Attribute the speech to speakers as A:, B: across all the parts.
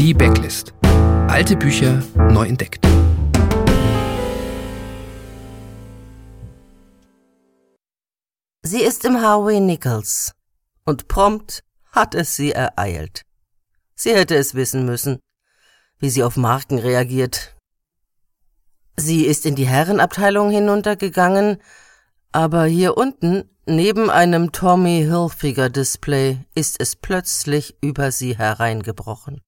A: Die Backlist. Alte Bücher neu entdeckt.
B: Sie ist im Harvey Nichols und prompt hat es sie ereilt. Sie hätte es wissen müssen, wie sie auf Marken reagiert. Sie ist in die Herrenabteilung hinuntergegangen, aber hier unten, neben einem Tommy Hilfiger Display, ist es plötzlich über sie hereingebrochen.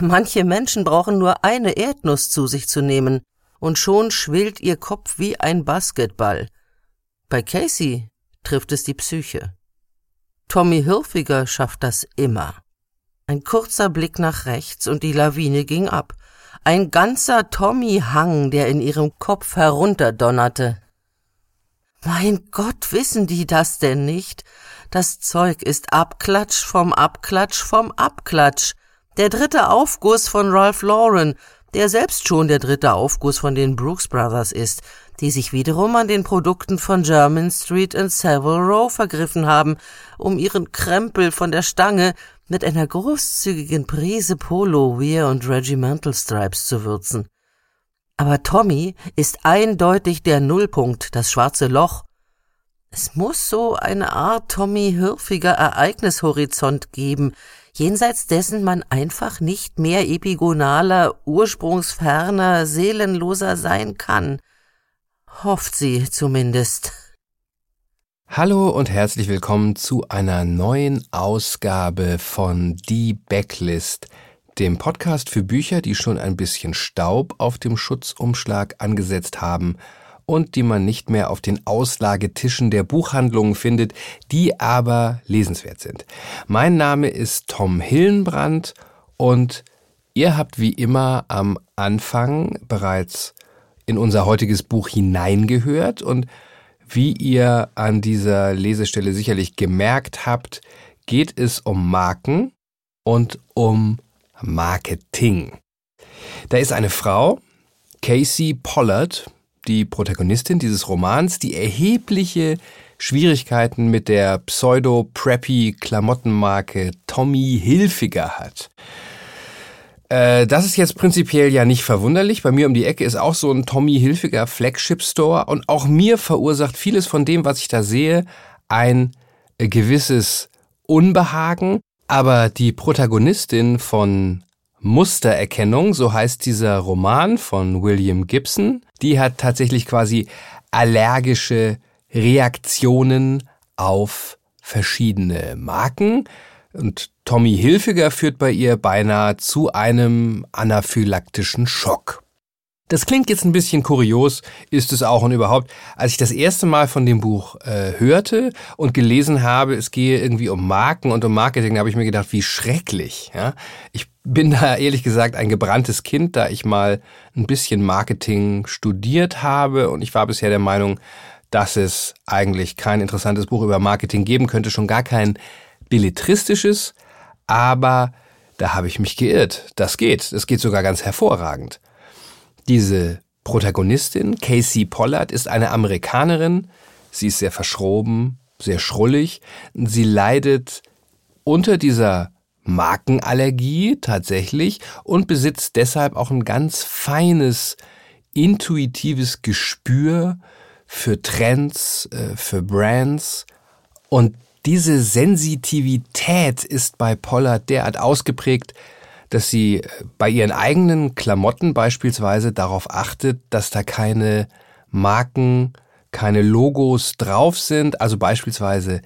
B: Manche Menschen brauchen nur eine Erdnuss zu sich zu nehmen, und schon schwillt ihr Kopf wie ein Basketball. Bei Casey trifft es die Psyche. Tommy Hilfiger schafft das immer. Ein kurzer Blick nach rechts und die Lawine ging ab. Ein ganzer Tommy-Hang, der in ihrem Kopf herunterdonnerte. Mein Gott, wissen die das denn nicht? Das Zeug ist Abklatsch vom Abklatsch vom Abklatsch. Der dritte Aufguss von Ralph Lauren, der selbst schon der dritte Aufguss von den Brooks Brothers ist, die sich wiederum an den Produkten von German Street und Savile Row vergriffen haben, um ihren Krempel von der Stange mit einer großzügigen Prise Polo, Weir und Regimental Stripes zu würzen. Aber Tommy ist eindeutig der Nullpunkt, das schwarze Loch. Es muss so eine Art Tommy Hürfiger Ereignishorizont geben, jenseits dessen man einfach nicht mehr epigonaler, ursprungsferner, seelenloser sein kann. Hofft sie zumindest.
A: Hallo und herzlich willkommen zu einer neuen Ausgabe von Die Backlist, dem Podcast für Bücher, die schon ein bisschen Staub auf dem Schutzumschlag angesetzt haben und die man nicht mehr auf den Auslagetischen der Buchhandlungen findet, die aber lesenswert sind. Mein Name ist Tom Hillenbrand und ihr habt wie immer am Anfang bereits in unser heutiges Buch hineingehört und wie ihr an dieser Lesestelle sicherlich gemerkt habt, geht es um Marken und um Marketing. Da ist eine Frau, Casey Pollard, die Protagonistin dieses Romans, die erhebliche Schwierigkeiten mit der pseudo-preppy-Klamottenmarke Tommy Hilfiger hat. Äh, das ist jetzt prinzipiell ja nicht verwunderlich. Bei mir um die Ecke ist auch so ein Tommy Hilfiger Flagship Store und auch mir verursacht vieles von dem, was ich da sehe, ein äh, gewisses Unbehagen. Aber die Protagonistin von Mustererkennung, so heißt dieser Roman von William Gibson, die hat tatsächlich quasi allergische Reaktionen auf verschiedene Marken. Und Tommy Hilfiger führt bei ihr beinahe zu einem anaphylaktischen Schock. Das klingt jetzt ein bisschen kurios, ist es auch und überhaupt. Als ich das erste Mal von dem Buch äh, hörte und gelesen habe, es gehe irgendwie um Marken und um Marketing, habe ich mir gedacht, wie schrecklich. Ja? Ich bin da ehrlich gesagt ein gebranntes Kind, da ich mal ein bisschen Marketing studiert habe und ich war bisher der Meinung, dass es eigentlich kein interessantes Buch über Marketing geben könnte, schon gar kein belletristisches, aber da habe ich mich geirrt. Das geht. Das geht sogar ganz hervorragend. Diese Protagonistin, Casey Pollard, ist eine Amerikanerin. Sie ist sehr verschroben, sehr schrullig. Sie leidet unter dieser Markenallergie tatsächlich und besitzt deshalb auch ein ganz feines, intuitives Gespür für Trends, äh, für Brands. Und diese Sensitivität ist bei Pollard derart ausgeprägt, dass sie äh, bei ihren eigenen Klamotten beispielsweise darauf achtet, dass da keine Marken, keine Logos drauf sind. Also beispielsweise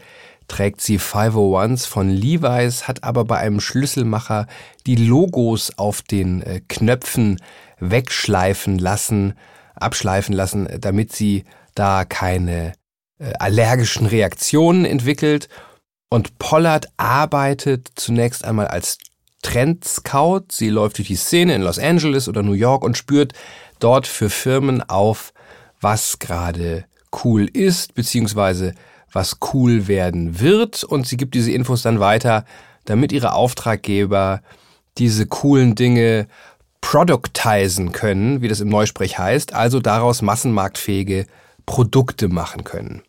A: trägt sie 501s von Levi's, hat aber bei einem Schlüsselmacher die Logos auf den äh, Knöpfen wegschleifen lassen, abschleifen lassen, damit sie da keine äh, allergischen Reaktionen entwickelt. Und Pollard arbeitet zunächst einmal als Trendscout. Sie läuft durch die Szene in Los Angeles oder New York und spürt dort für Firmen auf, was gerade cool ist, beziehungsweise was cool werden wird. Und sie gibt diese Infos dann weiter, damit ihre Auftraggeber diese coolen Dinge productizen können, wie das im Neusprech heißt, also daraus massenmarktfähige Produkte machen können.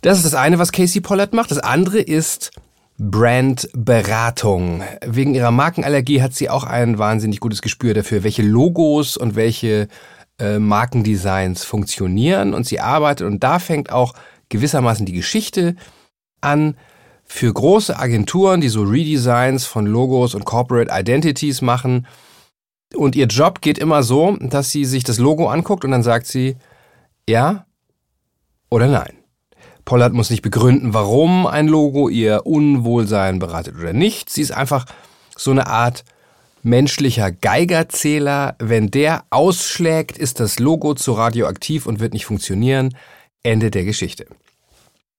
A: Das ist das eine, was Casey Pollard macht. Das andere ist Brandberatung. Wegen ihrer Markenallergie hat sie auch ein wahnsinnig gutes Gespür dafür, welche Logos und welche äh, Markendesigns funktionieren. Und sie arbeitet und da fängt auch gewissermaßen die Geschichte an für große Agenturen, die so Redesigns von Logos und Corporate Identities machen. Und ihr Job geht immer so, dass sie sich das Logo anguckt und dann sagt sie, ja oder nein. Pollard muss nicht begründen, warum ein Logo ihr Unwohlsein bereitet oder nicht. Sie ist einfach so eine Art menschlicher Geigerzähler. Wenn der ausschlägt, ist das Logo zu radioaktiv und wird nicht funktionieren. Ende der Geschichte.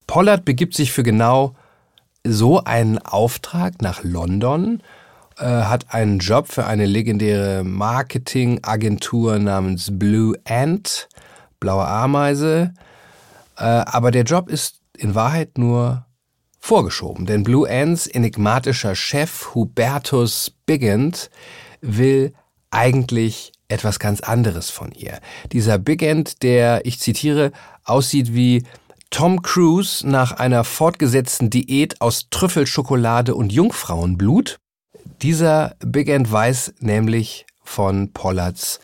A: Pollard begibt sich für genau so einen Auftrag nach London, äh, hat einen Job für eine legendäre Marketingagentur namens Blue Ant, blaue Ameise, aber der Job ist in Wahrheit nur vorgeschoben, denn Blue Ants enigmatischer Chef Hubertus Bigend will eigentlich etwas ganz anderes von ihr. Dieser Bigend, der, ich zitiere, aussieht wie Tom Cruise nach einer fortgesetzten Diät aus Trüffelschokolade und Jungfrauenblut. Dieser Big End weiß nämlich von Pollards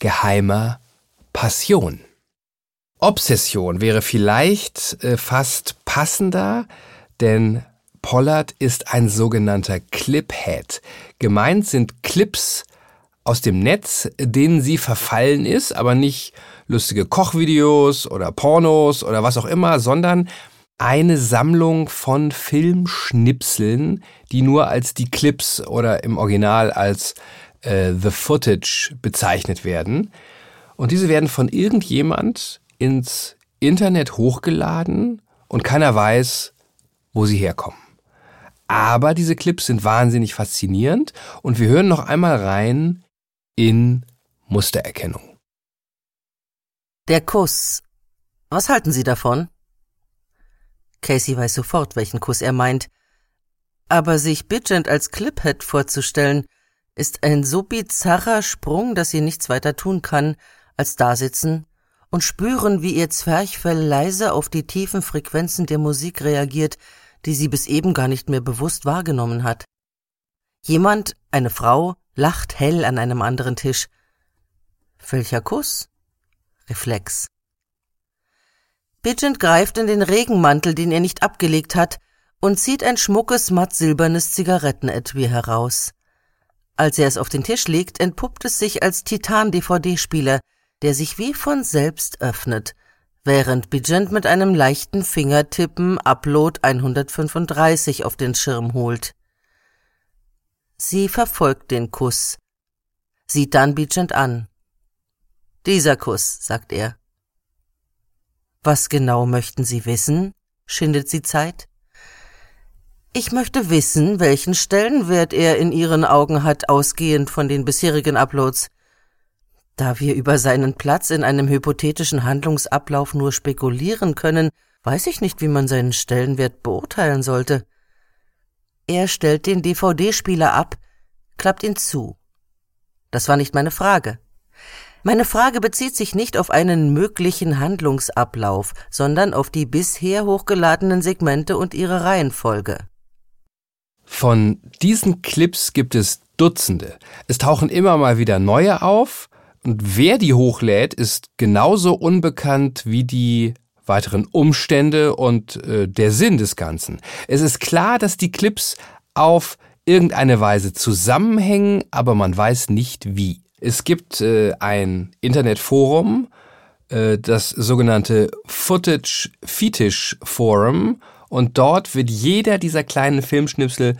A: geheimer Passion. Obsession wäre vielleicht äh, fast passender, denn Pollard ist ein sogenannter Cliphead. Gemeint sind Clips aus dem Netz, denen sie verfallen ist, aber nicht lustige Kochvideos oder Pornos oder was auch immer, sondern eine Sammlung von Filmschnipseln, die nur als die Clips oder im Original als äh, The Footage bezeichnet werden. Und diese werden von irgendjemand ins Internet hochgeladen und keiner weiß, wo sie herkommen. Aber diese Clips sind wahnsinnig faszinierend und wir hören noch einmal rein in Mustererkennung.
B: Der Kuss. Was halten Sie davon? Casey weiß sofort, welchen Kuss er meint. Aber sich Bidgent als Cliphead vorzustellen, ist ein so bizarrer Sprung, dass sie nichts weiter tun kann, als dasitzen und spüren, wie ihr Zwerchfell leise auf die tiefen Frequenzen der Musik reagiert, die sie bis eben gar nicht mehr bewusst wahrgenommen hat. Jemand, eine Frau, lacht hell an einem anderen Tisch. Welcher Kuss? Reflex. Bidgent greift in den Regenmantel, den er nicht abgelegt hat, und zieht ein schmuckes, matt silbernes Zigarettenetui heraus. Als er es auf den Tisch legt, entpuppt es sich als Titan-DVD-Spieler, der sich wie von selbst öffnet, während Bigent mit einem leichten Fingertippen Upload 135 auf den Schirm holt. Sie verfolgt den Kuss, sieht dann Bigent an. Dieser Kuss, sagt er. Was genau möchten Sie wissen? schindet sie Zeit. Ich möchte wissen, welchen Stellenwert er in Ihren Augen hat, ausgehend von den bisherigen Uploads. Da wir über seinen Platz in einem hypothetischen Handlungsablauf nur spekulieren können, weiß ich nicht, wie man seinen Stellenwert beurteilen sollte. Er stellt den DVD-Spieler ab, klappt ihn zu. Das war nicht meine Frage. Meine Frage bezieht sich nicht auf einen möglichen Handlungsablauf, sondern auf die bisher hochgeladenen Segmente und ihre Reihenfolge.
A: Von diesen Clips gibt es Dutzende. Es tauchen immer mal wieder neue auf, und wer die hochlädt, ist genauso unbekannt wie die weiteren Umstände und äh, der Sinn des Ganzen. Es ist klar, dass die Clips auf irgendeine Weise zusammenhängen, aber man weiß nicht wie. Es gibt äh, ein Internetforum, äh, das sogenannte Footage Fetish Forum, und dort wird jeder dieser kleinen Filmschnipsel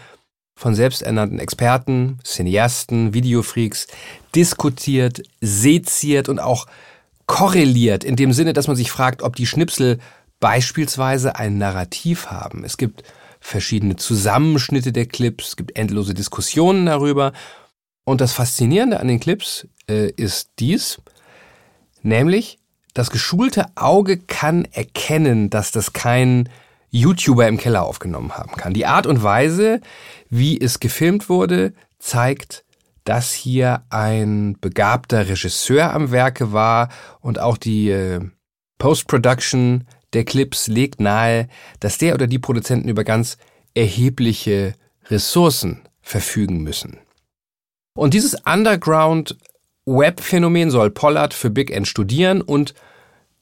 A: von selbsternannten Experten, Cineasten, Videofreaks diskutiert, seziert und auch korreliert, in dem Sinne, dass man sich fragt, ob die Schnipsel beispielsweise ein Narrativ haben. Es gibt verschiedene Zusammenschnitte der Clips, es gibt endlose Diskussionen darüber. Und das Faszinierende an den Clips äh, ist dies, nämlich das geschulte Auge kann erkennen, dass das kein YouTuber im Keller aufgenommen haben kann. Die Art und Weise, wie es gefilmt wurde, zeigt, dass hier ein begabter Regisseur am Werke war und auch die äh, Post-Production der Clips legt nahe, dass der oder die Produzenten über ganz erhebliche Ressourcen verfügen müssen. Und dieses Underground-Web-Phänomen soll Pollard für Big End studieren und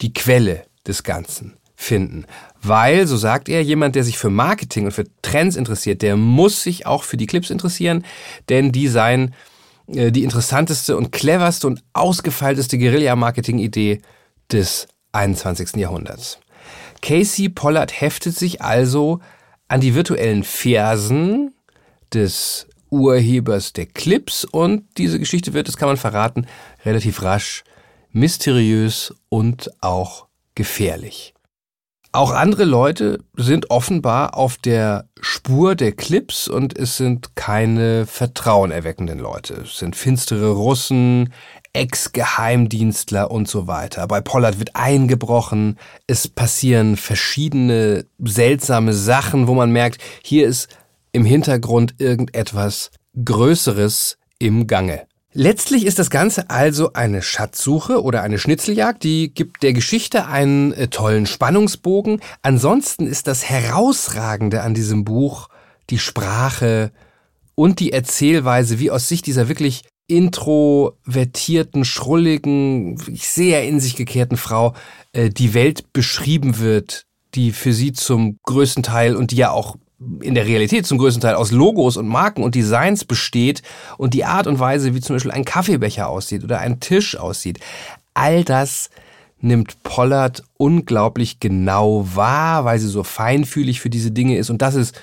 A: die Quelle des Ganzen finden. Weil, so sagt er, jemand, der sich für Marketing und für Trends interessiert, der muss sich auch für die Clips interessieren, denn die seien äh, die interessanteste und cleverste und ausgefeilteste Guerilla-Marketing-Idee des 21. Jahrhunderts. Casey Pollard heftet sich also an die virtuellen Fersen des Urhebers der Clips und diese Geschichte wird, das kann man verraten, relativ rasch mysteriös und auch gefährlich. Auch andere Leute sind offenbar auf der Spur der Clips und es sind keine vertrauenerweckenden Leute. Es sind finstere Russen, Ex-Geheimdienstler und so weiter. Bei Pollard wird eingebrochen, es passieren verschiedene seltsame Sachen, wo man merkt, hier ist im Hintergrund irgendetwas Größeres im Gange. Letztlich ist das Ganze also eine Schatzsuche oder eine Schnitzeljagd, die gibt der Geschichte einen äh, tollen Spannungsbogen. Ansonsten ist das Herausragende an diesem Buch die Sprache und die Erzählweise, wie aus Sicht dieser wirklich introvertierten, schrulligen, sehr in sich gekehrten Frau äh, die Welt beschrieben wird, die für sie zum größten Teil und die ja auch in der Realität zum größten Teil aus Logos und Marken und Designs besteht und die Art und Weise, wie zum Beispiel ein Kaffeebecher aussieht oder ein Tisch aussieht, all das nimmt Pollard unglaublich genau wahr, weil sie so feinfühlig für diese Dinge ist und das ist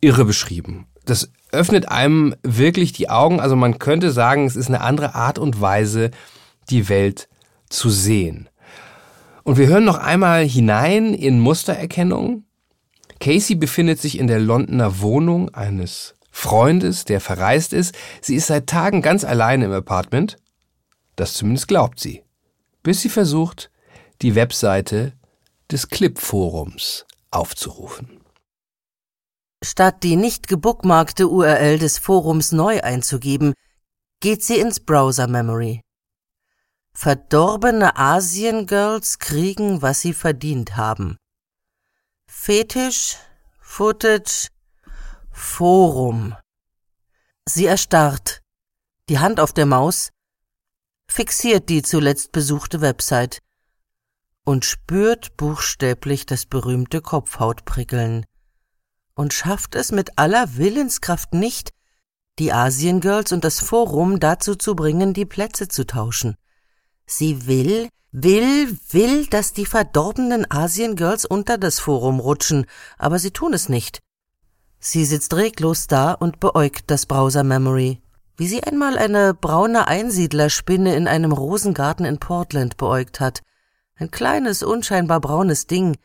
A: irre beschrieben. Das öffnet einem wirklich die Augen, also man könnte sagen, es ist eine andere Art und Weise, die Welt zu sehen. Und wir hören noch einmal hinein in Mustererkennung, Casey befindet sich in der Londoner Wohnung eines Freundes, der verreist ist. Sie ist seit Tagen ganz alleine im Apartment. Das zumindest glaubt sie. Bis sie versucht, die Webseite des Clip-Forums aufzurufen.
B: Statt die nicht gebookmarkte URL des Forums neu einzugeben, geht sie ins Browser Memory. Verdorbene Asien-Girls kriegen, was sie verdient haben. Fetisch, Footage, Forum. Sie erstarrt, die Hand auf der Maus, fixiert die zuletzt besuchte Website und spürt buchstäblich das berühmte Kopfhautprickeln und schafft es mit aller Willenskraft nicht, die Asiengirls und das Forum dazu zu bringen, die Plätze zu tauschen. Sie will, will, will, dass die verdorbenen Asiengirls unter das Forum rutschen, aber sie tun es nicht. Sie sitzt reglos da und beäugt das Browser-Memory, wie sie einmal eine braune Einsiedlerspinne in einem Rosengarten in Portland beäugt hat. Ein kleines, unscheinbar braunes Ding,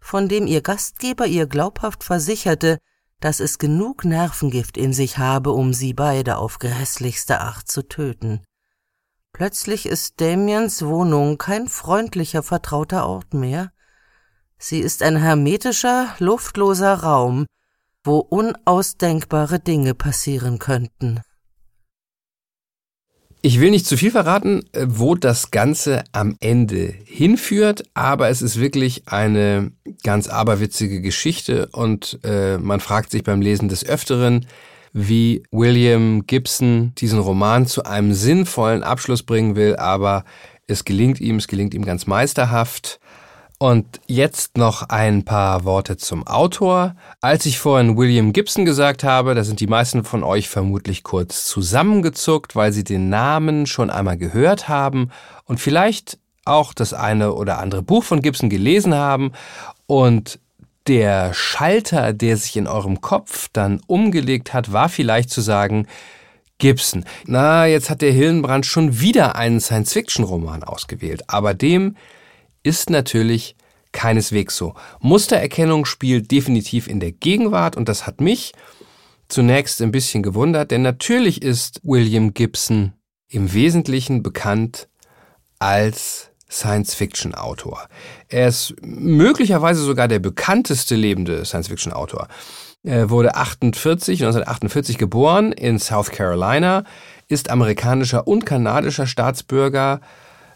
B: von dem ihr Gastgeber ihr glaubhaft versicherte, dass es genug Nervengift in sich habe, um sie beide auf grässlichste Art zu töten. Plötzlich ist Damiens Wohnung kein freundlicher, vertrauter Ort mehr. Sie ist ein hermetischer, luftloser Raum, wo unausdenkbare Dinge passieren könnten.
A: Ich will nicht zu viel verraten, äh, wo das Ganze am Ende hinführt, aber es ist wirklich eine ganz aberwitzige Geschichte und äh, man fragt sich beim Lesen des Öfteren, wie William Gibson diesen Roman zu einem sinnvollen Abschluss bringen will, aber es gelingt ihm, es gelingt ihm ganz meisterhaft. Und jetzt noch ein paar Worte zum Autor. Als ich vorhin William Gibson gesagt habe, da sind die meisten von euch vermutlich kurz zusammengezuckt, weil sie den Namen schon einmal gehört haben und vielleicht auch das eine oder andere Buch von Gibson gelesen haben. Und der Schalter, der sich in eurem Kopf dann umgelegt hat, war vielleicht zu sagen, Gibson. Na, jetzt hat der Hillenbrand schon wieder einen Science-Fiction-Roman ausgewählt. Aber dem ist natürlich keineswegs so. Mustererkennung spielt definitiv in der Gegenwart und das hat mich zunächst ein bisschen gewundert, denn natürlich ist William Gibson im Wesentlichen bekannt als Science-Fiction-Autor. Er ist möglicherweise sogar der bekannteste lebende Science-Fiction-Autor. Er wurde 48, 1948 geboren in South Carolina, ist amerikanischer und kanadischer Staatsbürger.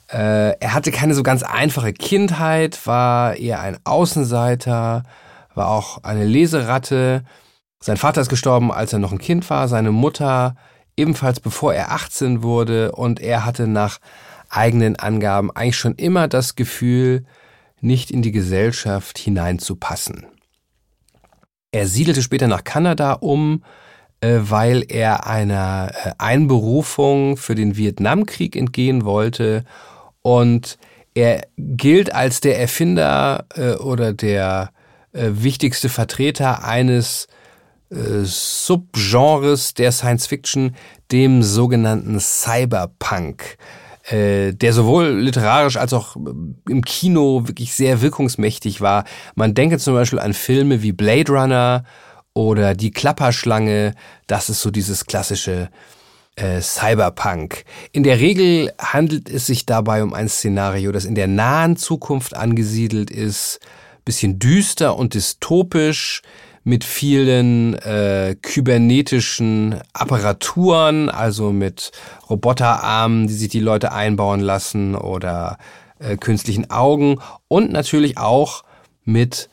A: Äh, er hatte keine so ganz einfache Kindheit, war eher ein Außenseiter, war auch eine Leseratte. Sein Vater ist gestorben, als er noch ein Kind war, seine Mutter ebenfalls bevor er 18 wurde und er hatte nach eigenen Angaben eigentlich schon immer das Gefühl, nicht in die Gesellschaft hineinzupassen. Er siedelte später nach Kanada um, äh, weil er einer äh, Einberufung für den Vietnamkrieg entgehen wollte und er gilt als der Erfinder äh, oder der wichtigste Vertreter eines Subgenres der Science Fiction, dem sogenannten Cyberpunk der sowohl literarisch als auch im Kino wirklich sehr wirkungsmächtig war. Man denke zum Beispiel an Filme wie Blade Runner oder die Klapperschlange, das ist so dieses klassische äh, Cyberpunk. In der Regel handelt es sich dabei um ein Szenario, das in der nahen Zukunft angesiedelt ist, bisschen düster und dystopisch, mit vielen äh, kybernetischen Apparaturen, also mit Roboterarmen, die sich die Leute einbauen lassen oder äh, künstlichen Augen und natürlich auch mit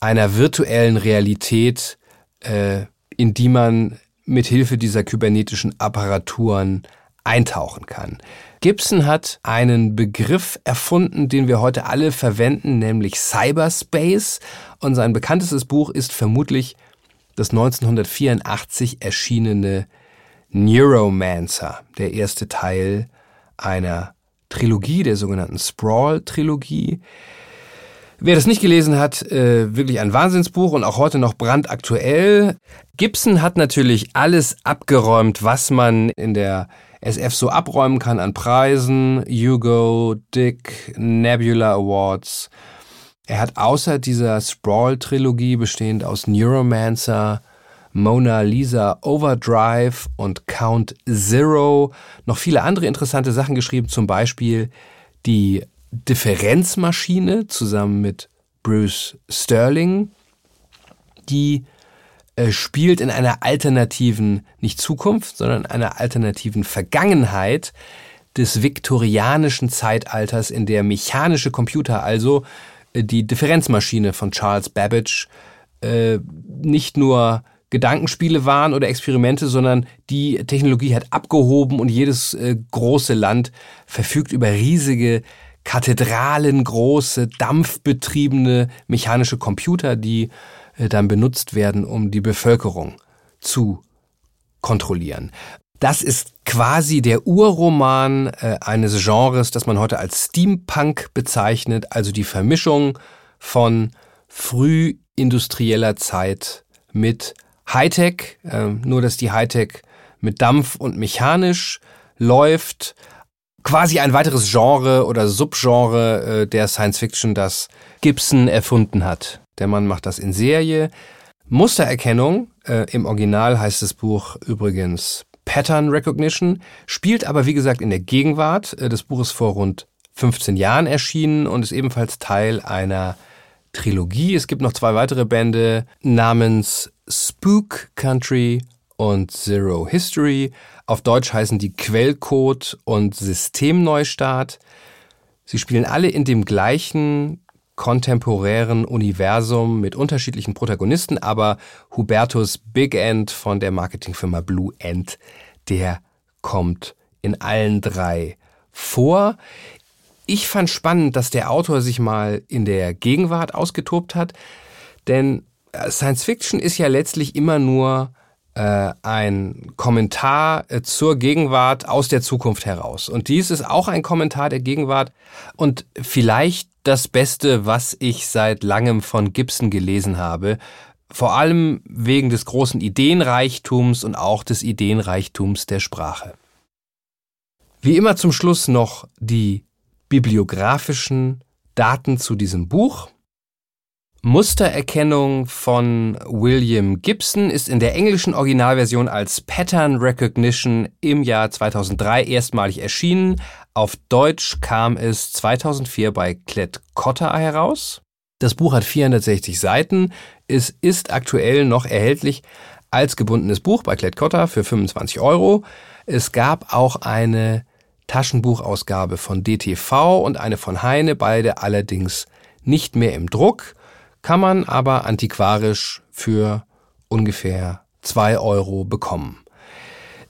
A: einer virtuellen Realität, äh, in die man mit Hilfe dieser kybernetischen Apparaturen eintauchen kann. Gibson hat einen Begriff erfunden, den wir heute alle verwenden, nämlich Cyberspace. Und sein bekanntestes Buch ist vermutlich das 1984 erschienene Neuromancer, der erste Teil einer Trilogie, der sogenannten Sprawl-Trilogie. Wer das nicht gelesen hat, äh, wirklich ein Wahnsinnsbuch und auch heute noch brandaktuell. Gibson hat natürlich alles abgeräumt, was man in der SF so abräumen kann an Preisen, Hugo, Dick, Nebula Awards. Er hat außer dieser Sprawl-Trilogie bestehend aus Neuromancer, Mona Lisa Overdrive und Count Zero noch viele andere interessante Sachen geschrieben, zum Beispiel die Differenzmaschine zusammen mit Bruce Sterling, die äh, spielt in einer alternativen, nicht Zukunft, sondern einer alternativen Vergangenheit des viktorianischen Zeitalters, in der mechanische Computer, also die Differenzmaschine von Charles Babbage, äh, nicht nur Gedankenspiele waren oder Experimente, sondern die Technologie hat abgehoben und jedes äh, große Land verfügt über riesige Kathedralen, große, dampfbetriebene mechanische Computer, die äh, dann benutzt werden, um die Bevölkerung zu kontrollieren. Das ist quasi der Urroman äh, eines Genres, das man heute als Steampunk bezeichnet, also die Vermischung von frühindustrieller Zeit mit Hightech, äh, nur dass die Hightech mit Dampf und mechanisch läuft. Quasi ein weiteres Genre oder Subgenre der Science Fiction, das Gibson erfunden hat. Der Mann macht das in Serie. Mustererkennung, äh, im Original heißt das Buch übrigens Pattern Recognition, spielt aber wie gesagt in der Gegenwart. Äh, das Buch ist vor rund 15 Jahren erschienen und ist ebenfalls Teil einer Trilogie. Es gibt noch zwei weitere Bände namens Spook Country und Zero History. Auf Deutsch heißen die Quellcode und Systemneustart. Sie spielen alle in dem gleichen kontemporären Universum mit unterschiedlichen Protagonisten, aber Hubertus Big End von der Marketingfirma Blue End, der kommt in allen drei vor. Ich fand spannend, dass der Autor sich mal in der Gegenwart ausgetobt hat, denn Science Fiction ist ja letztlich immer nur äh, ein Kommentar äh, zur Gegenwart aus der Zukunft heraus. Und dies ist auch ein Kommentar der Gegenwart und vielleicht das Beste, was ich seit langem von Gibson gelesen habe. Vor allem wegen des großen Ideenreichtums und auch des Ideenreichtums der Sprache. Wie immer zum Schluss noch die bibliografischen Daten zu diesem Buch. Mustererkennung von William Gibson ist in der englischen Originalversion als Pattern Recognition im Jahr 2003 erstmalig erschienen. Auf Deutsch kam es 2004 bei Klett Cotta heraus. Das Buch hat 460 Seiten. Es ist aktuell noch erhältlich als gebundenes Buch bei Klett Cotta für 25 Euro. Es gab auch eine Taschenbuchausgabe von DTV und eine von Heine, beide allerdings nicht mehr im Druck kann man aber antiquarisch für ungefähr zwei Euro bekommen.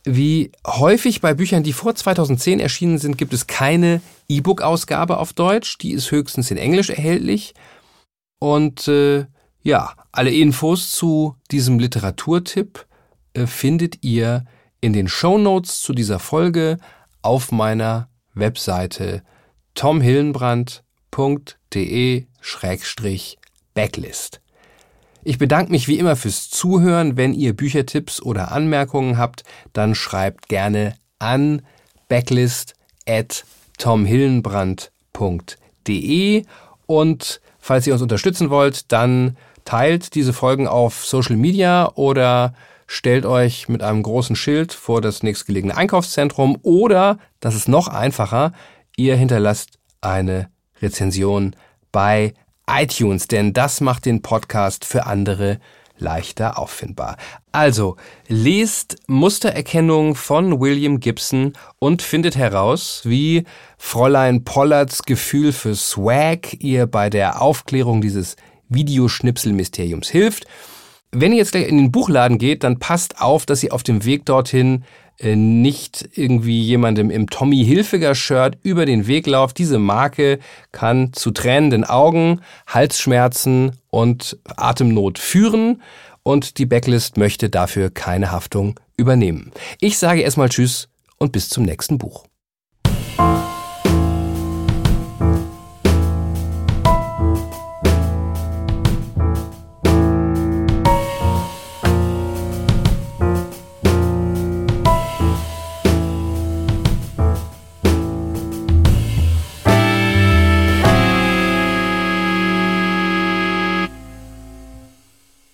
A: Wie häufig bei Büchern, die vor 2010 erschienen sind, gibt es keine E-Book-Ausgabe auf Deutsch. Die ist höchstens in Englisch erhältlich. Und äh, ja, alle Infos zu diesem Literaturtipp äh, findet ihr in den Show Notes zu dieser Folge auf meiner Webseite tomhillenbrand.de-backlist. Ich bedanke mich wie immer fürs Zuhören. Wenn ihr Büchertipps oder Anmerkungen habt, dann schreibt gerne an backlist at tomhillenbrand.de und falls ihr uns unterstützen wollt, dann teilt diese Folgen auf Social Media oder stellt euch mit einem großen Schild vor das nächstgelegene Einkaufszentrum oder, das ist noch einfacher, ihr hinterlasst eine Rezension bei iTunes, denn das macht den Podcast für andere leichter auffindbar. Also, lest Mustererkennung von William Gibson und findet heraus, wie Fräulein Pollards Gefühl für Swag ihr bei der Aufklärung dieses Videoschnipsel-Mysteriums hilft. Wenn ihr jetzt gleich in den Buchladen geht, dann passt auf, dass ihr auf dem Weg dorthin nicht irgendwie jemandem im Tommy Hilfiger Shirt über den Weg lauft. Diese Marke kann zu tränenden Augen, Halsschmerzen und Atemnot führen und die Backlist möchte dafür keine Haftung übernehmen. Ich sage erstmal Tschüss und bis zum nächsten Buch.